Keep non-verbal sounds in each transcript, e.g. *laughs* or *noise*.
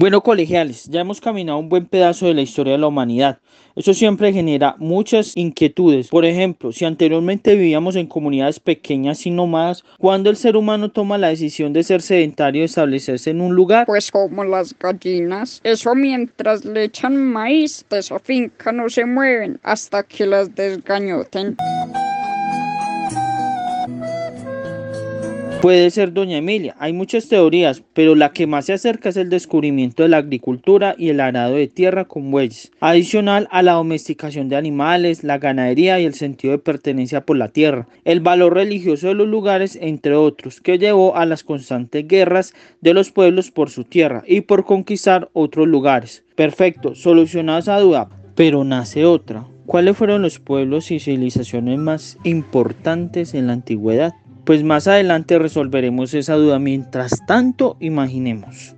Bueno, colegiales, ya hemos caminado un buen pedazo de la historia de la humanidad. Eso siempre genera muchas inquietudes. Por ejemplo, si anteriormente vivíamos en comunidades pequeñas y nómadas, ¿cuándo el ser humano toma la decisión de ser sedentario y establecerse en un lugar? Pues como las gallinas. Eso mientras le echan maíz de esa finca no se mueven hasta que las desgañoten. Puede ser doña Emilia, hay muchas teorías, pero la que más se acerca es el descubrimiento de la agricultura y el arado de tierra con bueyes, adicional a la domesticación de animales, la ganadería y el sentido de pertenencia por la tierra, el valor religioso de los lugares, entre otros, que llevó a las constantes guerras de los pueblos por su tierra y por conquistar otros lugares. Perfecto, solucionada esa duda, pero nace otra. ¿Cuáles fueron los pueblos y civilizaciones más importantes en la antigüedad? Pues más adelante resolveremos esa duda. Mientras tanto, imaginemos.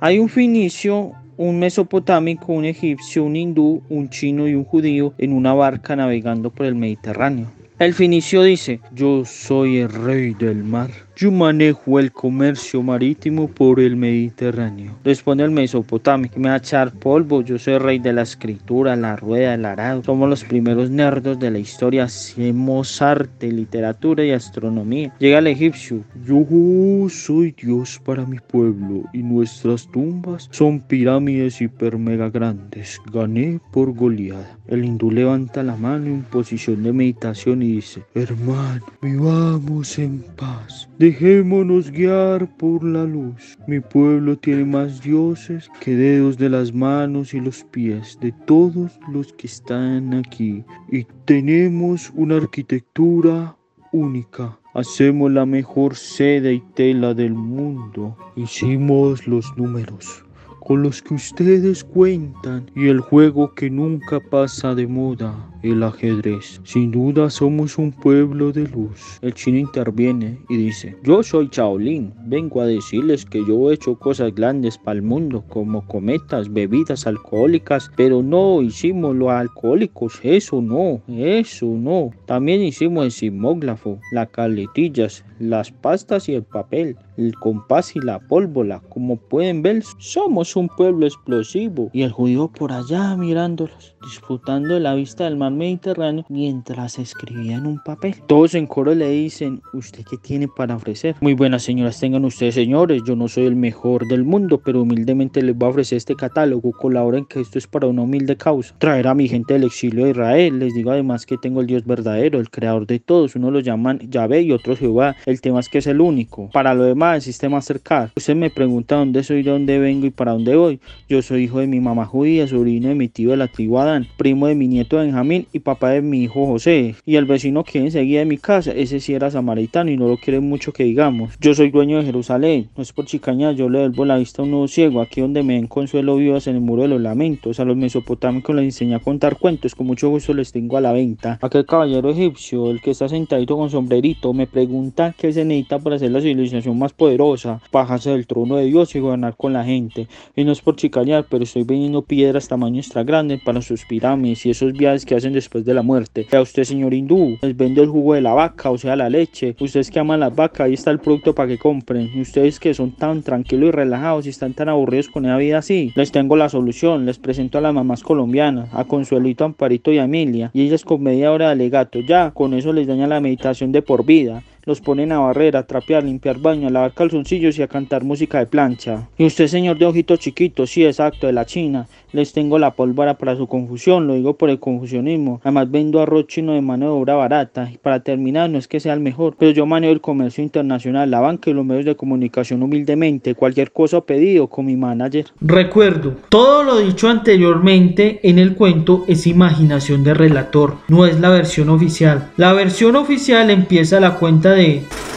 Hay un finicio, un mesopotámico, un egipcio, un hindú, un chino y un judío en una barca navegando por el Mediterráneo. El finicio dice, yo soy el rey del mar. Yo manejo el comercio marítimo por el Mediterráneo. Responde el mesopotámico, me va a polvo, yo soy rey de la escritura, la rueda, el arado. Somos los primeros nerdos de la historia, hacemos arte, literatura y astronomía. Llega el egipcio, yo soy Dios para mi pueblo y nuestras tumbas son pirámides hiper mega grandes. Gané por goleada. El hindú levanta la mano en posición de meditación y dice, hermano, vivamos en paz. Dejémonos guiar por la luz. Mi pueblo tiene más dioses que dedos de las manos y los pies de todos los que están aquí. Y tenemos una arquitectura única. Hacemos la mejor seda y tela del mundo. Hicimos los números con los que ustedes cuentan y el juego que nunca pasa de moda, el ajedrez. Sin duda somos un pueblo de luz. El chino interviene y dice, yo soy Shaolin, vengo a decirles que yo he hecho cosas grandes para el mundo, como cometas, bebidas alcohólicas, pero no hicimos los alcohólicos, eso no, eso no. También hicimos el simógrafo, las caletillas, las pastas y el papel, el compás y la pólvora. Como pueden ver, somos un pueblo explosivo. Y el judío por allá mirándolos, disfrutando de la vista del mar Mediterráneo mientras escribía en un papel. Todos en coro le dicen, ¿usted qué tiene para ofrecer? Muy buenas señoras tengan ustedes señores, yo no soy el mejor del mundo, pero humildemente les voy a ofrecer este catálogo. Colaboren que esto es para una humilde causa. Traer a mi gente del exilio de Israel. Les digo además que tengo el Dios verdadero, el creador de todos. Uno lo llaman Yahvé y otro Jehová. El tema es que es el único. Para lo demás, el sistema cercano. Usted me pregunta dónde soy, de dónde vengo y para dónde voy. Yo soy hijo de mi mamá judía, sobrino de mi tío de la tribu Adán, primo de mi nieto Benjamín y papá de mi hijo José. Y el vecino que enseguida de mi casa, ese sí era samaritano y no lo quiere mucho que digamos. Yo soy dueño de Jerusalén. No es por chicaña, yo le devuelvo la vista a un nuevo ciego. Aquí donde me den consuelo vivas en el muro de los lamentos. A los mesopotámicos les enseñé a contar cuentos. Con mucho gusto les tengo a la venta. Aquel caballero egipcio, el que está sentadito con sombrerito, me pregunta qué se necesita para hacer la civilización más poderosa, bajarse del trono de Dios y gobernar con la gente. Y no es por chicañar, pero estoy vendiendo piedras tamaño extra grande para sus pirámides y esos viajes que hacen después de la muerte. A usted, señor hindú, les vendo el jugo de la vaca, o sea, la leche. Ustedes que aman las vacas, ahí está el producto para que compren. Y ustedes que son tan tranquilos y relajados y están tan aburridos con esa vida así, les tengo la solución. Les presento a las mamás colombianas, a Consuelito, Amparito y Amelia. Y ellas con media hora de alegato, ya, con eso les daña la meditación de por vida los ponen a barrer, a trapear, limpiar baño, a lavar calzoncillos y a cantar música de plancha. Y usted, señor de ojitos chiquitos, sí, exacto, de la China, les tengo la pólvora para su confusión, lo digo por el confusionismo. Además vendo arroz chino de mano de obra barata. Y para terminar, no es que sea el mejor, pero yo manejo el comercio internacional, la banca y los medios de comunicación humildemente. Cualquier cosa pedido con mi manager. Recuerdo, todo lo dicho anteriormente en el cuento es imaginación de relator, no es la versión oficial. La versión oficial empieza la cuenta は。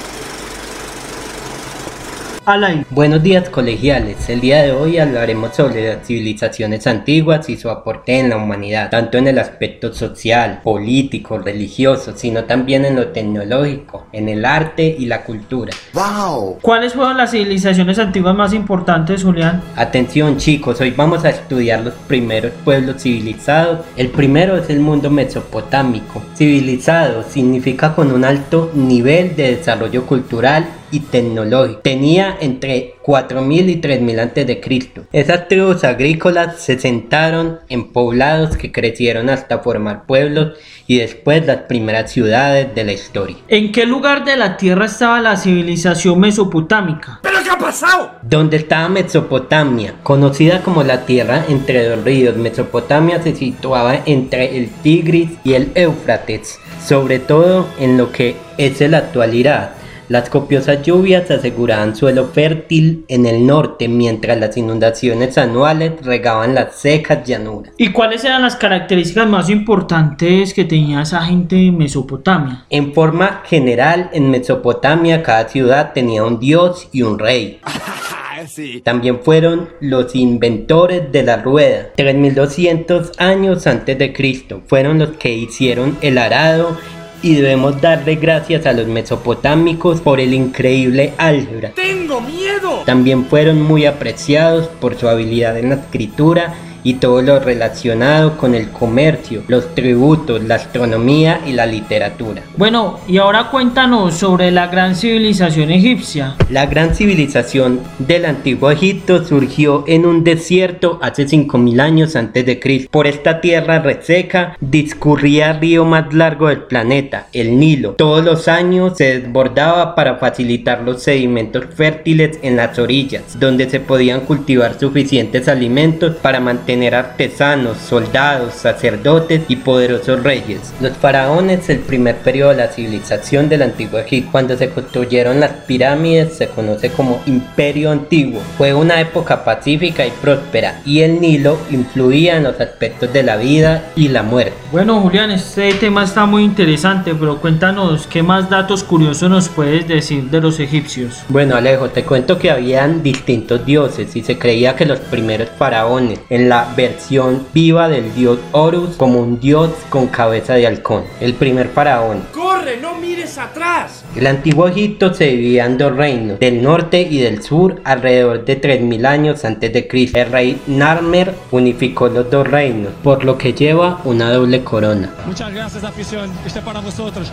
Buenos días colegiales, el día de hoy hablaremos sobre las civilizaciones antiguas y su aporte en la humanidad, tanto en el aspecto social, político, religioso, sino también en lo tecnológico, en el arte y la cultura. ¡Wow! ¿Cuáles fueron las civilizaciones antiguas más importantes, Julián? Atención chicos, hoy vamos a estudiar los primeros pueblos civilizados. El primero es el mundo mesopotámico. Civilizado significa con un alto nivel de desarrollo cultural y tecnológico. Tenía entre 4000 y 3000 antes de Cristo. Esas tribus agrícolas se sentaron en poblados que crecieron hasta formar pueblos y después las primeras ciudades de la historia. ¿En qué lugar de la tierra estaba la civilización mesopotámica? ¿Pero qué ha pasado? Donde estaba Mesopotamia, conocida como la tierra entre dos ríos. Mesopotamia se situaba entre el Tigris y el Éufrates, sobre todo en lo que es el actual Irak. Las copiosas lluvias aseguraban suelo fértil en el norte, mientras las inundaciones anuales regaban las secas llanuras. ¿Y cuáles eran las características más importantes que tenía esa gente de Mesopotamia? En forma general, en Mesopotamia cada ciudad tenía un dios y un rey. *laughs* sí. También fueron los inventores de la rueda. 3200 años antes de Cristo fueron los que hicieron el arado y debemos darle gracias a los mesopotámicos por el increíble álgebra. ¡Tengo miedo! También fueron muy apreciados por su habilidad en la escritura y todo lo relacionado con el comercio, los tributos, la astronomía y la literatura. Bueno, y ahora cuéntanos sobre la gran civilización egipcia. La gran civilización del antiguo Egipto surgió en un desierto hace 5000 años antes de Cristo. Por esta tierra reseca discurría el río más largo del planeta, el Nilo. Todos los años se desbordaba para facilitar los sedimentos fértiles en las orillas, donde se podían cultivar suficientes alimentos para mantener artesanos, soldados, sacerdotes y poderosos reyes. Los faraones, el primer periodo de la civilización del antiguo Egipto, cuando se construyeron las pirámides, se conoce como Imperio Antiguo. Fue una época pacífica y próspera, y el Nilo influía en los aspectos de la vida y la muerte. Bueno, Julián, este tema está muy interesante, pero cuéntanos qué más datos curiosos nos puedes decir de los egipcios. Bueno, Alejo, te cuento que habían distintos dioses y se creía que los primeros faraones en la versión viva del dios Horus como un dios con cabeza de halcón, el primer faraón. ¡Corre, no mires atrás! El antiguo Egipto se dividía en dos reinos, del norte y del sur, alrededor de 3000 años antes de Cristo. El rey Narmer unificó los dos reinos, por lo que lleva una doble corona. Muchas gracias, afición. Este para vosotros.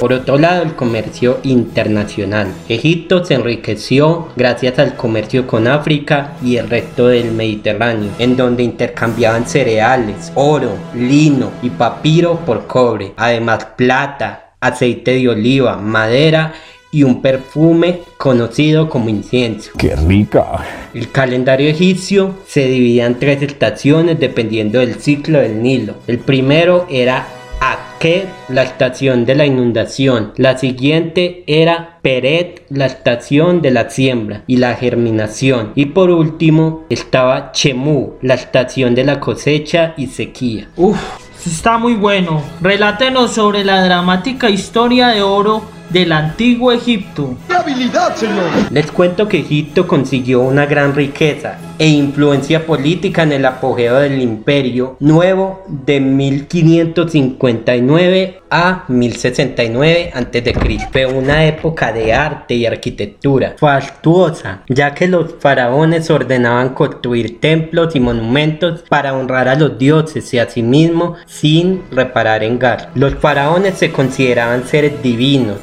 Por otro lado, el comercio internacional. Egipto se enriqueció gracias al comercio con África y el resto del Mediterráneo, en donde intercambiaban cereales, oro, lino y papiro por cobre, además plata, aceite de oliva, madera y un perfume conocido como incienso. ¡Qué rica! El calendario egipcio se dividía en tres estaciones dependiendo del ciclo del Nilo. El primero era La estación de la inundación. La siguiente era Peret, la estación de la siembra y la germinación. Y por último estaba Chemu, la estación de la cosecha y sequía. Uf, está muy bueno. Relátenos sobre la dramática historia de oro del antiguo Egipto. ¡Qué habilidad, señor! Les cuento que Egipto consiguió una gran riqueza e influencia política en el apogeo del imperio nuevo de 1559 a 1069 a.C. Fue una época de arte y arquitectura fastuosa, ya que los faraones ordenaban construir templos y monumentos para honrar a los dioses y a sí mismos sin reparar en gastos. Los faraones se consideraban seres divinos.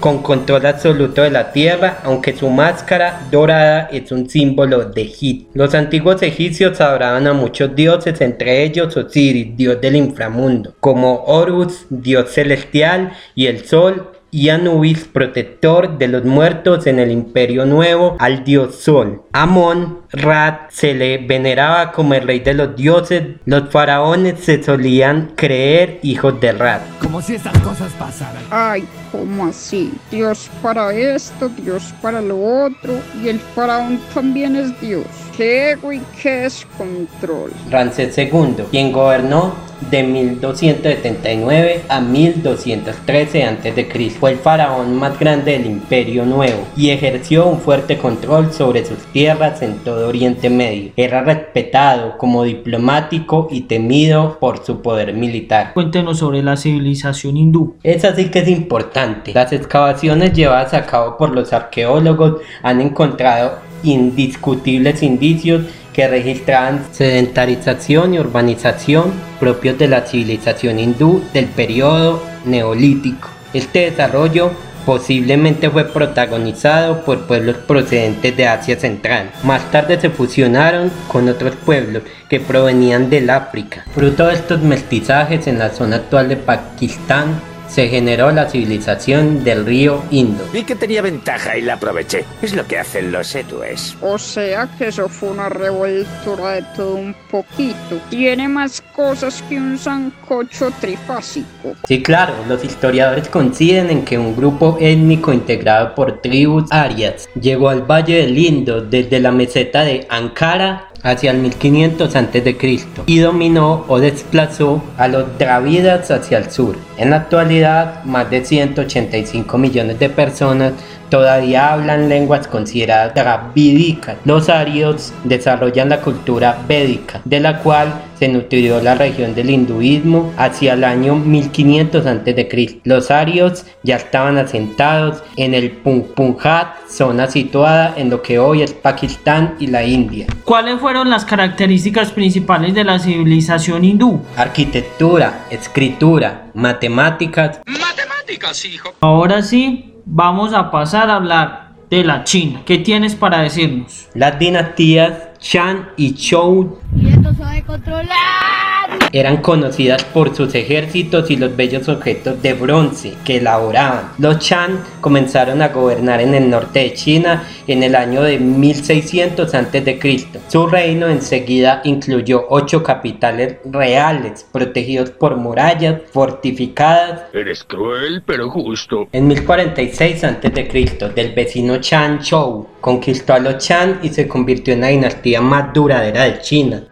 Con control absoluto de la tierra, aunque su máscara dorada es un símbolo de Hit. Los antiguos egipcios adoraban a muchos dioses, entre ellos Osiris, dios del inframundo, como Horus, dios celestial, y el sol, y Anubis, protector de los muertos en el Imperio Nuevo, al dios Sol. Amón, Ra se le veneraba como el rey de los dioses. Los faraones se solían creer hijos de Ra. Como si estas cosas pasaran. Ay, ¿cómo así? Dios para esto, Dios para lo otro, y el faraón también es Dios. ¡Qué ego y qué descontrol! Ramsés II, quien gobernó de 1279 a 1213 a.C. Fue el faraón más grande del Imperio Nuevo y ejerció un fuerte control sobre sus tierras en todo Oriente Medio. Era respetado como diplomático y temido por su poder militar. Cuéntenos sobre la civilización hindú. Es así que es importante. Las excavaciones llevadas a cabo por los arqueólogos han encontrado indiscutibles indicios que registraban sedentarización y urbanización propios de la civilización hindú del periodo neolítico. Este desarrollo posiblemente fue protagonizado por pueblos procedentes de Asia Central. Más tarde se fusionaron con otros pueblos que provenían del África. Fruto de estos mestizajes en la zona actual de Pakistán, se generó la civilización del río Indo. Vi que tenía ventaja y la aproveché. Es lo que hacen los héroes. O sea que eso fue una revoltura de todo un poquito. Tiene más cosas que un sancocho trifásico. Sí, claro, los historiadores coinciden en que un grupo étnico integrado por tribus arias llegó al Valle del Indo desde la meseta de Ankara hacia el 1500 a.C. y dominó o desplazó a los dravidas hacia el sur. En la actualidad, más de 185 millones de personas todavía hablan lenguas consideradas dravídicas. Los arios desarrollan la cultura védica, de la cual se nutrió la región del hinduismo hacia el año 1500 a.C. Los arios ya estaban asentados en el Punjab, zona situada en lo que hoy es Pakistán y la India. ¿Cuáles fueron las características principales de la civilización hindú? Arquitectura, escritura, matemáticas. Matemáticas, hijo. Ahora sí, vamos a pasar a hablar de la China. ¿Qué tienes para decirnos? Las dinastías Chan y Zhou Y esto se va a controlar. Eran conocidas por sus ejércitos y los bellos objetos de bronce que elaboraban. Los Chan comenzaron a gobernar en el norte de China en el año de 1600 a.C. Su reino enseguida incluyó ocho capitales reales protegidos por murallas fortificadas. Eres cruel, pero justo. En 1046 a.C. del vecino Chan Chou conquistó a los Chan y se convirtió en la dinastía más duradera de China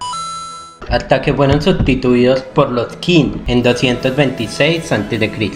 hasta que fueron sustituidos por los Qin en 226 a.C.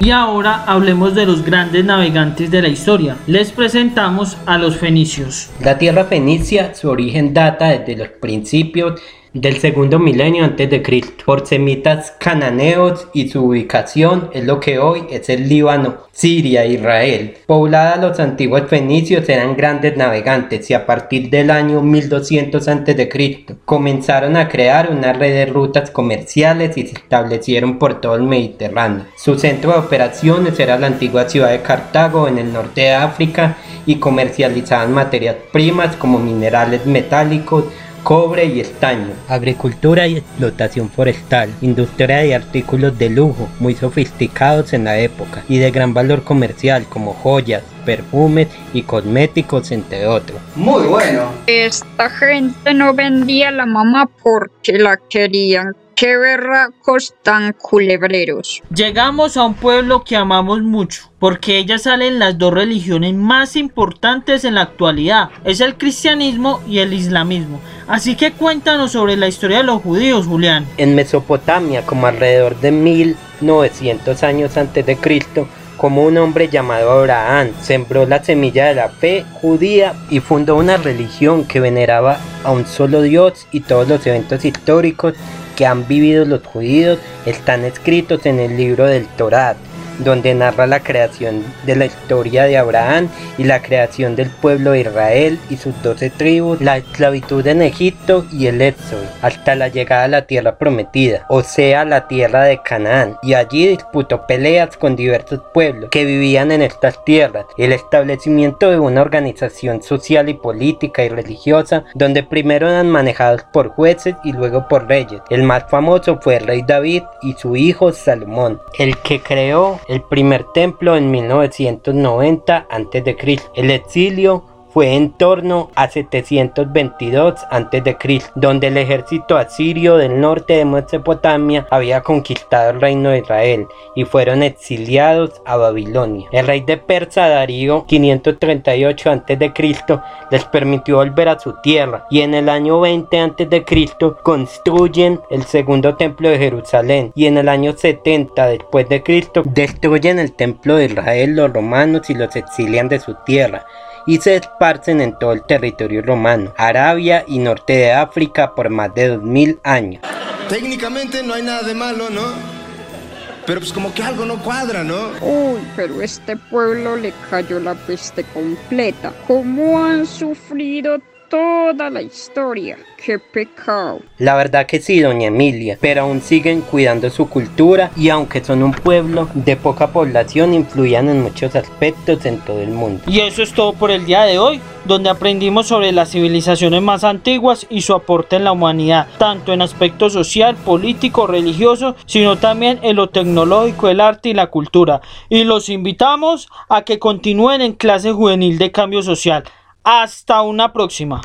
Y ahora hablemos de los grandes navegantes de la historia. Les presentamos a los fenicios. La tierra fenicia, su origen data desde los principios del segundo milenio antes de Cristo, por semitas cananeos y su ubicación es lo que hoy es el Líbano, Siria Israel. Poblada los antiguos fenicios eran grandes navegantes y a partir del año 1200 antes de Cristo comenzaron a crear una red de rutas comerciales y se establecieron por todo el Mediterráneo. Su centro de operaciones era la antigua ciudad de Cartago en el norte de África y comercializaban materias primas como minerales metálicos, cobre y estaño, agricultura y explotación forestal, industria de artículos de lujo muy sofisticados en la época y de gran valor comercial como joyas, perfumes y cosméticos entre otros. Muy bueno. Esta gente no vendía la mamá porque la querían. Qué berracos tan culebreros. Llegamos a un pueblo que amamos mucho, porque ellas salen las dos religiones más importantes en la actualidad, es el cristianismo y el islamismo. Así que cuéntanos sobre la historia de los judíos, Julián. En Mesopotamia, como alrededor de 1900 años antes de Cristo, como un hombre llamado Abraham sembró la semilla de la fe judía y fundó una religión que veneraba a un solo Dios y todos los eventos históricos que han vivido los judíos están escritos en el libro del Torá, donde narra la creación de la historia de Abraham y la creación del pueblo de Israel y sus doce tribus, la esclavitud en Egipto y el éxodo, hasta la llegada a la tierra prometida, o sea, la tierra de Canaán, y allí disputó peleas con diversos pueblos que vivían en estas tierras, el establecimiento de una organización social y política y religiosa, donde primero eran manejados por jueces y luego por reyes. El más famoso fue el rey David y su hijo Salomón, el que creó el primer templo en 1990 a.C. El exilio fue en torno a 722 a.C., donde el ejército asirio del norte de Mesopotamia había conquistado el reino de Israel y fueron exiliados a Babilonia. El rey de Persa Darío 538 a.C. les permitió volver a su tierra y en el año 20 a.C. construyen el segundo templo de Jerusalén y en el año 70 después de Cristo destruyen el templo de Israel los romanos y los exilian de su tierra y se esparcen en todo el territorio romano, Arabia y norte de África por más de 2000 años. Técnicamente no hay nada de malo, ¿no? pero pues como que algo no cuadra, ¿no? Uy, pero este pueblo le cayó la peste completa. ¿Cómo han sufrido toda la historia. ¡Qué pecado! La verdad que sí, doña Emilia, pero aún siguen cuidando su cultura y aunque son un pueblo de poca población, influían en muchos aspectos en todo el mundo. Y eso es todo por el día de hoy, donde aprendimos sobre las civilizaciones más antiguas y su aporte en la humanidad, tanto en aspecto social, político, religioso, sino también en lo tecnológico, el arte y la cultura. Y los invitamos a que continúen en clase juvenil de cambio social. Hasta una próxima.